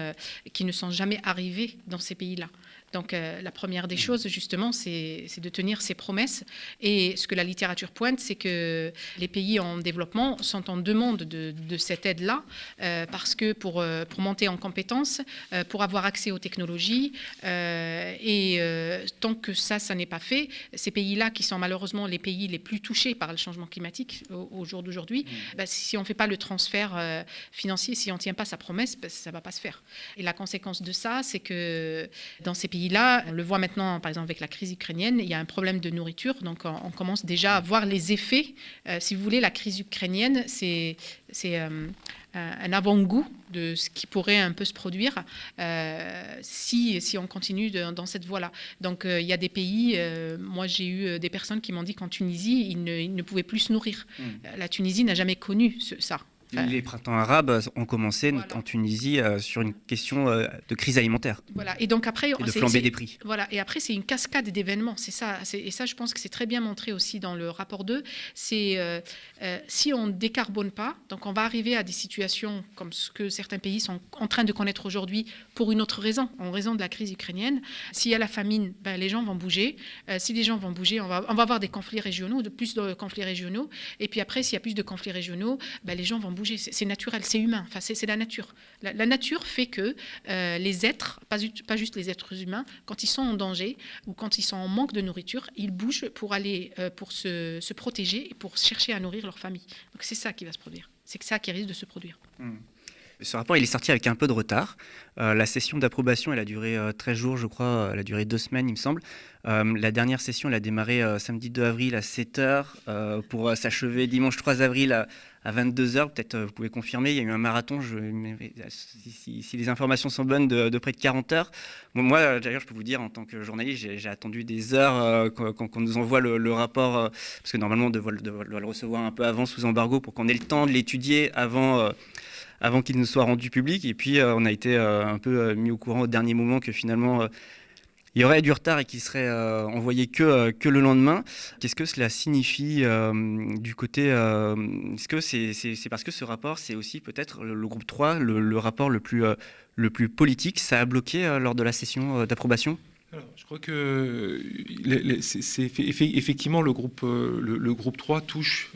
qui ne sont jamais arrivés dans ces pays-là. Donc euh, la première des choses, justement, c'est de tenir ses promesses. Et ce que la littérature pointe, c'est que les pays en développement sont en demande de, cette aide-là, euh, parce que pour, euh, pour monter en compétences, pour avoir accès aux technologies, et tant que ça, ça n'est pas fait, ces pays-là, qui sont malheureusement les pays les plus touchés par le changement climatique au, jour d'aujourd'hui, mmh. bah, si on ne fait pas le transfert financier, si on ne tient pas sa promesse, bah, ça ne va pas se faire. Et la conséquence de ça, c'est que dans ces pays, pays-là. On le voit maintenant, par exemple, avec la crise ukrainienne, il y a un problème de nourriture. Donc, on, commence déjà à voir les effets. Euh, si vous voulez, la crise ukrainienne, c'est euh, un avant-goût de ce qui pourrait un peu se produire euh, si, si on continue dans cette voie-là. Donc il y a des pays, moi j'ai eu des personnes qui m'ont dit qu'en Tunisie, ils ne, ne, pouvaient plus se nourrir. Mmh. La Tunisie n'a jamais connu ça. Les printemps arabes ont commencé en Tunisie euh, sur une question euh, de crise alimentaire. Voilà. Et donc après, et de flamber des prix. Voilà. Et après, c'est une cascade d'événements. C'est ça. Et ça, je pense que c'est très bien montré aussi dans le rapport 2. C'est euh, si on décarbone pas, donc on va arriver à des situations comme ce que certains pays sont en train de connaître aujourd'hui pour une autre raison, en raison de la crise ukrainienne. S'il y a la famine, ben, les gens vont bouger. si les gens vont bouger, on va, on va avoir des conflits régionaux, de plus de conflits régionaux. Et puis après, s'il y a plus de conflits régionaux, ben, les gens vont bouger. C'est naturel, c'est humain. Enfin, c'est la nature. La, nature fait que euh, les êtres, pas, juste les êtres humains, quand ils sont en danger ou quand ils sont en manque de nourriture, ils bougent pour aller, euh, pour se, protéger et pour chercher à nourrir leur famille. Donc c'est ça qui va se produire. C'est ça qui risque de se produire. Hmm. Ce rapport, il est sorti avec un peu de retard. Euh, la session d'approbation, elle a duré 13 jours, je crois. Elle a duré deux semaines, il me semble. la dernière session, elle a démarré samedi 2 avril à 7 h pour s'achever dimanche 3 avril à, à 22h, peut-être euh, vous pouvez confirmer, il y a eu un marathon, je, si, les informations sont bonnes, de, près de 40 heures. moi, d'ailleurs, je peux vous dire, en tant que journaliste, j'ai attendu des heures euh, qu'on nous envoie le, rapport, euh, parce que normalement, on doit, le recevoir un peu avant, sous embargo, pour qu'on ait le temps de l'étudier avant avant qu'il ne soit rendu public. Et puis, on a été un peu mis au courant au dernier moment que finalement, il y aurait du retard et qui serait euh, envoyé que, euh, que le lendemain. Qu'est-ce que cela signifie euh, du côté... Est-ce que c'est parce que ce rapport, c'est aussi peut-être le, groupe 3, le, rapport le plus, le plus politique? Ça a bloqué lors de la session d'approbation? Je crois que c'est effectivement le groupe, le, groupe 3 touche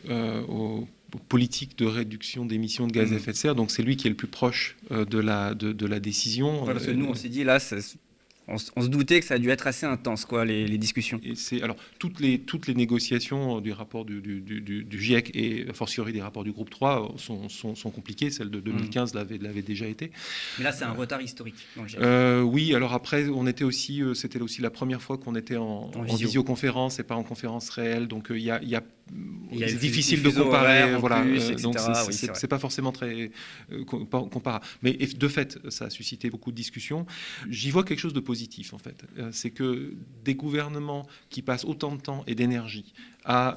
aux politiques de réduction d'émissions de gaz à mmh. effet de serre, donc c'est lui qui est le plus proche de, la, de, de la décision. parce que nous, on s'est dit, là, on, se doutait que ça a dû être assez intense, quoi, les, discussions. Et c'est alors toutes les toutes les négociations du rapport du, GIEC et a fortiori des rapports du groupe 3 sont, sont, compliquées. Celle de 2015 mm. l'avait l'avait déjà été. Mais là, c'est un retard historique. Euh, oui, alors après, on était aussi, euh, c'était aussi la première fois qu'on était en, visioconférence et pas en conférence réelle. Donc euh, il y a, y a c'est difficile de comparer, voilà. donc c'est pas forcément très comparable. Mais de fait, ça a suscité beaucoup de discussions. J'y vois quelque chose de positif en fait. C'est que des gouvernements qui passent autant de temps et d'énergie à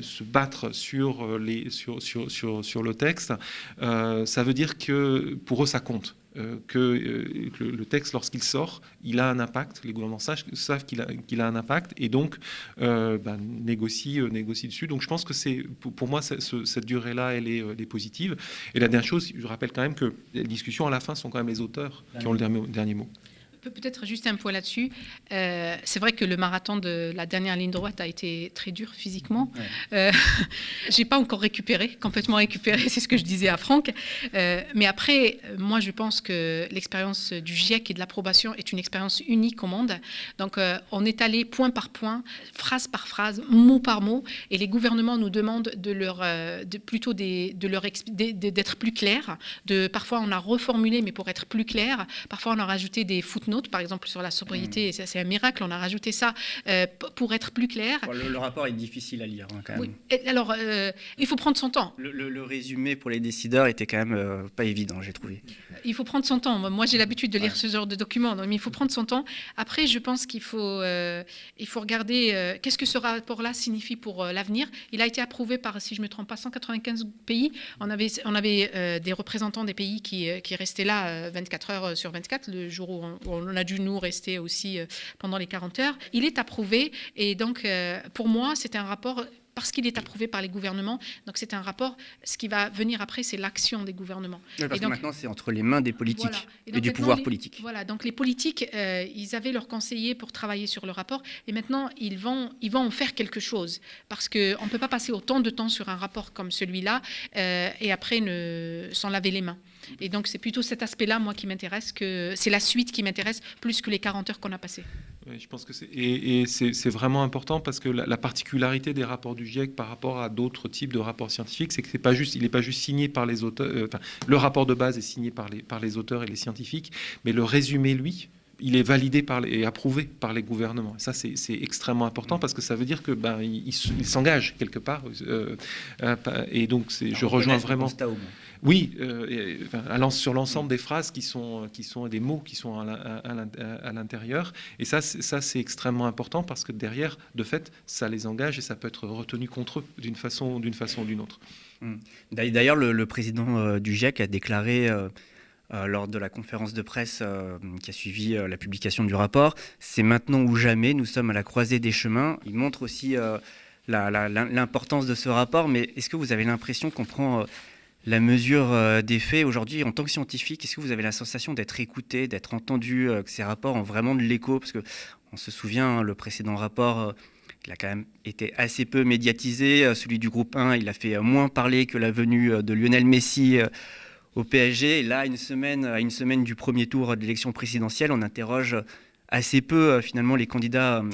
se battre sur, les, sur, sur, sur, sur le texte, ça veut dire que pour eux ça compte. Euh, que, euh, le, texte, lorsqu'il sort, il a un impact. Les gouvernements savent, savent qu'il a, un impact et donc euh, ben, négocient, dessus. Donc je pense que c'est, pour, moi, cette durée-là, elle est, positive. Et la dernière chose, je rappelle quand même que les discussions à la fin sont quand même les auteurs qui ont le dernier mot. Peut-être juste un point là-dessus. Euh, c'est vrai que le marathon de la dernière ligne droite a été très dur physiquement. Euh, j'ai pas encore récupéré, complètement récupéré, c'est ce que je disais à Franck. Euh, mais après, moi, je pense que l'expérience du GIEC et de l'approbation est une expérience unique au monde. Donc, on est allé point par point, phrase par phrase, mot par mot, et les gouvernements nous demandent de leur, de, plutôt des, de leur d'être plus clairs. De parfois, on a reformulé, mais pour être plus clair. Parfois, on a rajouté des footnotes par exemple sur la sobriété, mm. c'est un miracle, on a rajouté ça euh, pour être plus clair. le, rapport est difficile à lire hein, quand même. Oui. alors, euh, il faut prendre son temps. Le, résumé pour les décideurs était quand même euh, pas évident, j'ai trouvé. Il faut prendre son temps. Moi, j'ai l'habitude de lire ce genre de documents, mais il faut prendre son temps. Après, je pense qu'il faut, il faut regarder qu'est-ce que ce rapport-là signifie pour l'avenir. Il a été approuvé par, si je ne me trompe pas, 195 pays. On avait, on avait des représentants des pays qui, qui restaient là 24 heures sur 24, le jour où on, on a dû nous rester aussi pendant les 40 heures. Il est approuvé et donc pour moi, c'est un rapport parce qu'il est approuvé par les gouvernements. Donc c'est un rapport. Ce qui va venir après, c'est l'action des gouvernements. parce et donc, que maintenant, c'est entre les mains des politiques et, du pouvoir politique. Voilà. Donc les politiques, euh, ils avaient leurs conseillers pour travailler sur le rapport, et maintenant ils vont, ils vont en faire quelque chose, parce que on peut pas passer autant de temps sur un rapport comme celui-là euh, et après ne s'en laver les mains. Et donc c'est plutôt cet aspect-là, moi, qui m'intéresse, que c'est la suite qui m'intéresse plus que les 40 heures qu'on a passées. Oui, je pense que c'est et, c'est vraiment important parce que la, particularité des rapports du GIEC par rapport à d'autres types de rapports scientifiques, c'est que c'est pas juste, il n'est pas juste signé par les auteurs. Euh, enfin, le rapport de base est signé par les par les auteurs et les scientifiques, mais le résumé, lui, il est validé par les, et approuvé par les gouvernements. ça, c'est extrêmement important parce que ça veut dire que ben, il, s'engage quelque part. Euh, euh, et donc, je rejoins vraiment. Oui, euh, sur l'ensemble des phrases qui sont, qui sont des mots qui sont à l'intérieur. Et ça, c'est extrêmement important parce que derrière, de fait, ça les engage et ça peut être retenu contre eux d'une façon, ou d'une autre. Hum. D'ailleurs, le, président euh, du GIEC a déclaré euh, lors de la conférence de presse qui a suivi la publication du rapport, c'est maintenant ou jamais, nous sommes à la croisée des chemins. Il montre aussi l'importance de ce rapport, mais est-ce que vous avez l'impression qu'on prend la mesure euh, des faits aujourd'hui en tant que scientifique Est-ce que vous avez la sensation d'être écouté, d'être entendu, euh, que ces rapports ont vraiment de l'écho? Parce que on se souvient, le précédent rapport, euh, il a quand même été assez peu médiatisé. Celui du groupe 1, il a fait moins parler que la venue de Lionel Messi au PSG. Là, une semaine, à une semaine du premier tour de l'élection présidentielle, on interroge assez peu euh, finalement les candidats euh,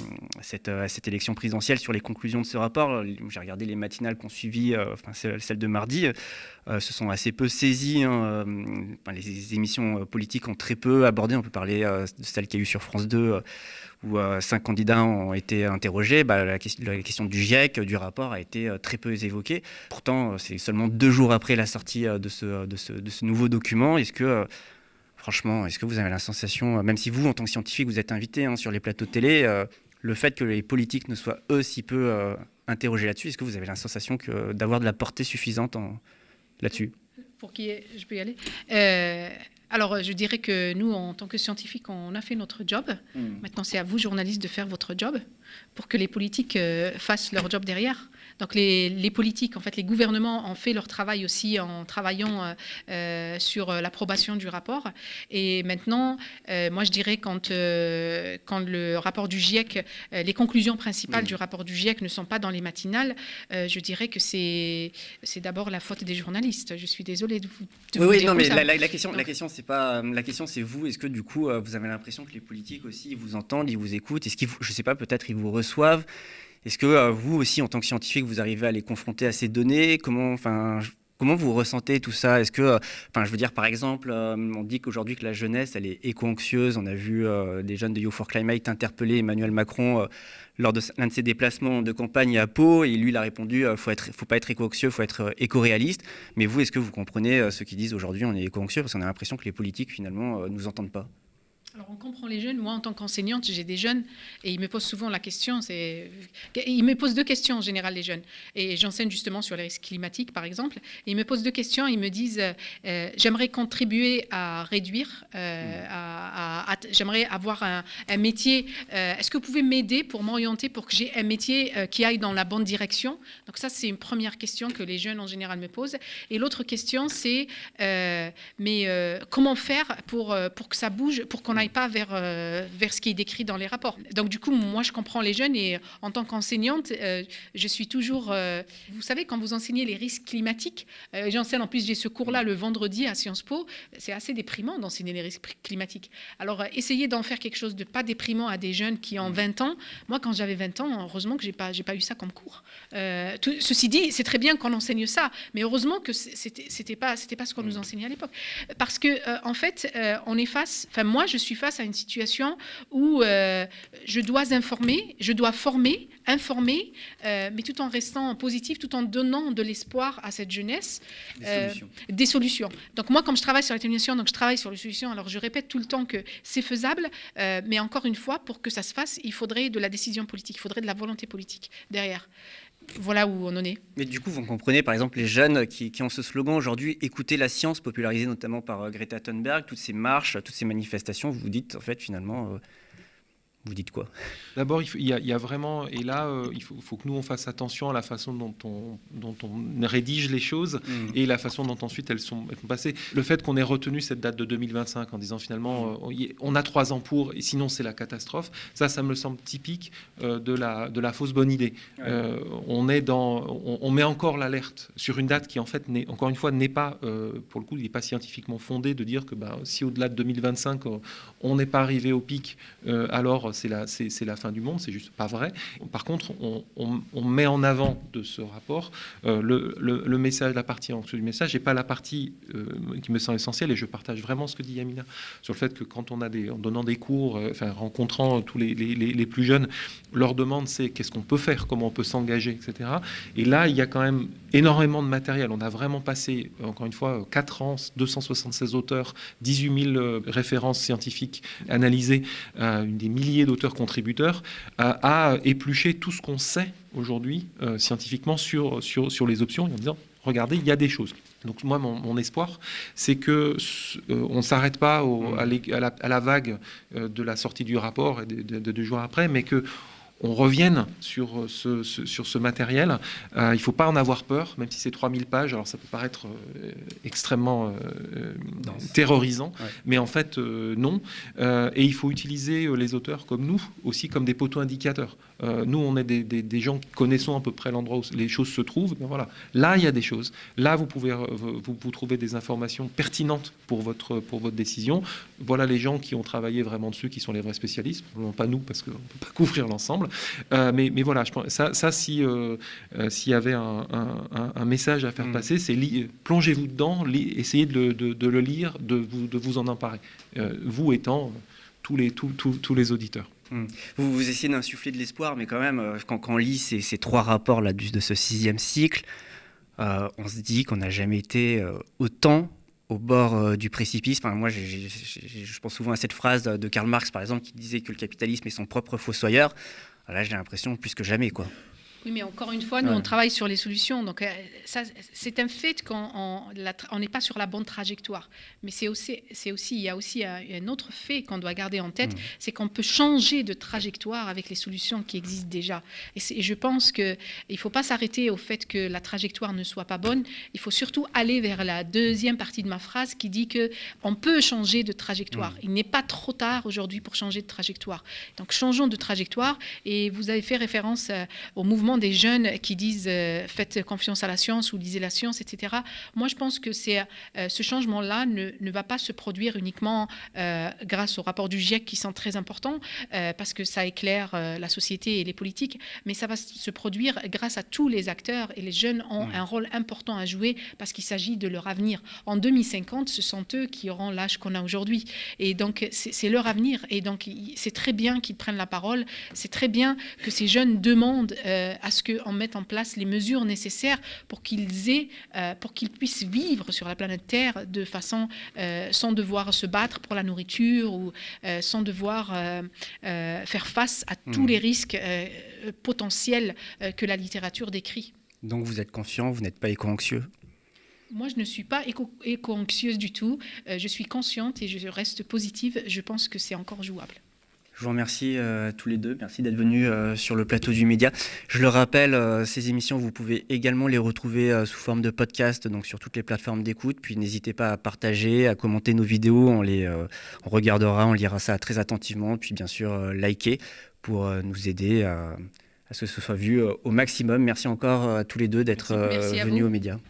euh, à cette, élection présidentielle sur les conclusions de ce rapport. J'ai regardé les matinales qu'on suivi, enfin celle de mardi, se sont assez peu saisies. Hein, les émissions politiques ont très peu abordé. On peut parler de celle qu'il y a eu sur France 2 où cinq candidats ont été interrogés, bah, la, question, du GIEC, du rapport, a été très peu évoquée. Pourtant, c'est seulement deux jours après la sortie de ce, de ce nouveau document. Est-ce que Franchement, est-ce que vous avez la sensation, euh, même si vous, en tant que scientifique, vous êtes invité hein, sur les plateaux de télé, euh, le fait que les politiques ne soient eux si peu euh, interrogés là-dessus, est-ce que vous avez la sensation d'avoir de la portée suffisante là-dessus? Pour qui je peux y aller? Alors, je dirais que nous, en tant que scientifiques, on a fait notre job. Hmm. Maintenant, c'est à vous, journalistes, de faire votre job pour que les politiques fassent leur job derrière. Donc les, politiques, en fait, les gouvernements ont fait leur travail aussi en travaillant euh, euh, sur euh, l'approbation du rapport. Et maintenant, moi je dirais quand, quand le rapport du GIEC, les conclusions principales du rapport du GIEC ne sont pas dans les matinales, je dirais que c'est d'abord la faute des journalistes. Je suis désolée de vous, de oui, oui, dire non, mais la, la, question, la question c'est pas la question, c'est vous. Est-ce que du coup, vous avez l'impression que les politiques aussi vous entendent, ils vous écoutent? Est-ce qu'ils, je sais pas, peut-être ils vous reçoivent? Est-ce que euh, vous aussi, en tant que scientifique, vous arrivez à les confronter à ces données? Comment, enfin, comment vous ressentez tout ça? Est-ce que, euh, enfin, je veux dire, par exemple, euh, on dit qu'aujourd'hui que la jeunesse, elle est éco-anxieuse. On a vu des jeunes de You for Climate interpeller Emmanuel Macron lors de l'un de ses déplacements de campagne à Pau, et lui, il a répondu faut être, faut pas être éco-anxieux, faut être éco-réaliste. Mais vous, est-ce que vous comprenez ceux qui disent aujourd'hui on est éco-anxieux? Parce qu'on a l'impression que les politiques finalement nous entendent pas alors on comprend les jeunes. Moi, en tant qu'enseignante, j'ai des jeunes et ils me posent souvent la question. Ils me posent deux questions en général les jeunes. Et j'enseigne justement sur les risques climatiques, par exemple. Ils me posent deux questions. Ils me disent euh, j'aimerais contribuer à réduire, euh, j'aimerais avoir un, métier. Euh, est-ce que vous pouvez m'aider pour m'orienter pour que j'ai un métier qui aille dans la bonne direction? Donc ça, c'est une première question que les jeunes en général me posent. Et l'autre question, c'est mais comment faire pour pour que ça bouge, pour qu'on pas vers, euh, vers ce qui est décrit dans les rapports. Donc du coup, moi, je comprends les jeunes et en tant qu'enseignante, euh, je suis toujours... Euh, vous savez, quand vous enseignez les risques climatiques, j'enseigne en plus, j'ai ce cours-là le vendredi à Sciences Po, c'est assez déprimant d'enseigner les risques climatiques. Alors, essayez d'en faire quelque chose de pas déprimant à des jeunes qui ont 20 ans. Moi, quand j'avais 20 ans, heureusement que j'ai pas, j'ai pas eu ça comme cours. Tout, ceci dit, c'est très bien qu'on enseigne ça, mais heureusement que c'était, c'était pas, c'était pas ce qu'on nous enseignait à l'époque. Parce que, en fait, on est face... Enfin, moi, je suis face à une situation où euh, je dois informer, je dois former, informer, euh, mais tout en restant positif, tout en donnant de l'espoir à cette jeunesse. Des, euh, solutions. des solutions. Donc moi, comme je travaille sur l'atténuation, donc je travaille sur les solutions. Alors je répète tout le temps que c'est faisable, mais encore une fois, pour que ça se fasse, il faudrait de la décision politique, il faudrait de la volonté politique derrière. Voilà où on en est. Mais du coup, vous comprenez, par exemple, les jeunes qui, ont ce slogan aujourd'hui, écoutez la science, popularisé notamment par euh, Greta Thunberg, toutes ces marches, toutes ces manifestations, vous vous dites, en fait, finalement, euh, vous dites quoi? D'abord, il, il y a- il y, a vraiment, et là, euh, il faut, faut que nous on fasse attention à la façon dont on, dont on rédige les choses et la façon dont ensuite elles sont, elles sont passées. Le fait qu'on ait retenu cette date de 2025 en disant finalement euh, on a trois ans pour et sinon c'est la catastrophe, ça, ça me semble typique euh, de, la, de la fausse bonne idée. Ouais. On, est dans, on, on met encore l'alerte sur une date qui en fait, n'est, encore une fois, n'est pas, pour le coup, il n'est pas scientifiquement fondé de dire que ben, si au-delà de 2025 euh, on n'est pas arrivé au pic, alors c'est la, fin du monde, c'est juste pas vrai. Par contre, on, met en avant de ce rapport euh, le, message, la partie en dessous du message, et pas la partie euh, qui me semble essentielle, et je partage vraiment ce que dit Yamina sur le fait que quand on a des, en donnant des cours, euh, rencontrant tous les- les plus jeunes, leur demande c'est qu'est-ce qu'on peut faire, comment on peut s'engager, etc. Et là, il y a quand même énormément de matériel. On a vraiment passé, encore une fois, 4 ans, 276 auteurs, 18 000 euh, références scientifiques analysées, euh, des milliers d'auteurs contributeurs, euh, à éplucher tout ce qu'on sait aujourd'hui euh, scientifiquement sur, sur, sur les options, en disant, regardez, il y a des choses. Donc moi, mon, mon espoir, c'est que euh, on ne s'arrête pas au- à, la, à la vague euh, de la sortie du rapport et de, de- de deux jours après, mais que on revienne sur euh, ce, ce- sur ce matériel. Euh, il ne faut pas en avoir peur, même si c'est 3000 pages. Alors ça peut paraître euh, extrêmement euh, terrorisant, Ouais. mais en fait non. Et il faut utiliser les auteurs comme nous aussi comme des poteaux indicateurs. Euh, nous, on est des, des- des gens qui connaissons à peu près l'endroit où les choses se trouvent. Ben voilà. Là, il y a des choses. Là, vous pouvez euh, vous, vous trouvez des informations pertinentes pour votre, pour votre décision. Voilà les gens qui ont travaillé vraiment dessus, qui sont les vrais spécialistes. Non pas nous, parce qu'on ne peut pas couvrir l'ensemble. Euh, mais, mais voilà, je pense, ça, ça si, euh, s'il y avait un, un- un- un message à faire Mm. passer, c'est plongez-vous dedans, li- essayez de, le- de- de le lire, de vous, de vous en emparer. Vous étant tous les, tous, tous- tous les auditeurs. Vous, vous essayez d'insuffler de l'espoir, mais quand même, euh, quand, on lit ces, trois rapports là, de ce sixième cycle, euh, on se dit qu'on n'a jamais été euh, autant au bord du précipice. Enfin, moi, je pense souvent à cette phrase de Karl Marx, par exemple, qui disait que le capitalisme est son propre fossoyeur. Là, j'ai l'impression plus que jamais, quoi. Oui, mais encore une fois, nous, Ouais. on travaille sur les solutions. Donc, euh, ça, c'est un fait qu'on n'est pas sur la bonne trajectoire. Mais c'est aussi, c'est aussi, il y a aussi un, un autre fait qu'on doit garder en tête, c'est qu'on peut changer de trajectoire avec les solutions qui existent déjà. Et je pense qu'il ne faut pas s'arrêter au fait que la trajectoire ne soit pas bonne. Il faut surtout aller vers la deuxième partie de ma phrase qui dit que on peut changer de trajectoire. Il n'est pas trop tard aujourd'hui pour changer de trajectoire. Donc, changeons de trajectoire. Et vous avez fait référence euh, au mouvement des jeunes qui disent euh, faites confiance à la science ou lisez la science, etc. Moi, je pense que c'est euh, ce changement-là ne, ne va pas se produire uniquement euh, grâce au rapport du GIEC qui sont très importants parce que ça éclaire la société et les politiques, mais ça va se produire grâce à tous les acteurs et les jeunes ont un rôle important à jouer parce qu'il s'agit de leur avenir. En 2050, ce sont eux qui auront l'âge qu'on a aujourd'hui et donc c'est leur avenir et donc c'est très bien qu'ils prennent la parole, c'est très bien que ces jeunes demandent euh, à ce qu'on mette en place les mesures nécessaires pour qu'ils aient, euh, pour qu'ils puissent vivre sur la planète Terre de façon euh, sans devoir se battre pour la nourriture ou euh, sans devoir faire face à tous Mhm. les risques potentiels que la littérature décrit. Donc, vous êtes confiant, vous n'êtes pas éco-anxieux? Moi, je ne suis pas éco- éco-anxieuse du tout. Euh, je suis consciente et je reste positive. Je pense que c'est encore jouable. Je vous remercie euh, tous les deux. Merci d'être venus euh, sur le plateau du Média. Je le rappelle, euh, ces émissions, vous pouvez également les retrouver sous forme de podcast, donc sur toutes les plateformes d'écoute. Puis n'hésitez pas à partager, à commenter nos vidéos. On les on regardera, on lira ça très attentivement. Puis bien sûr, liker pour nous aider à, à ce que ce soit vu au maximum. Merci encore à tous les deux d'être venus vous. aux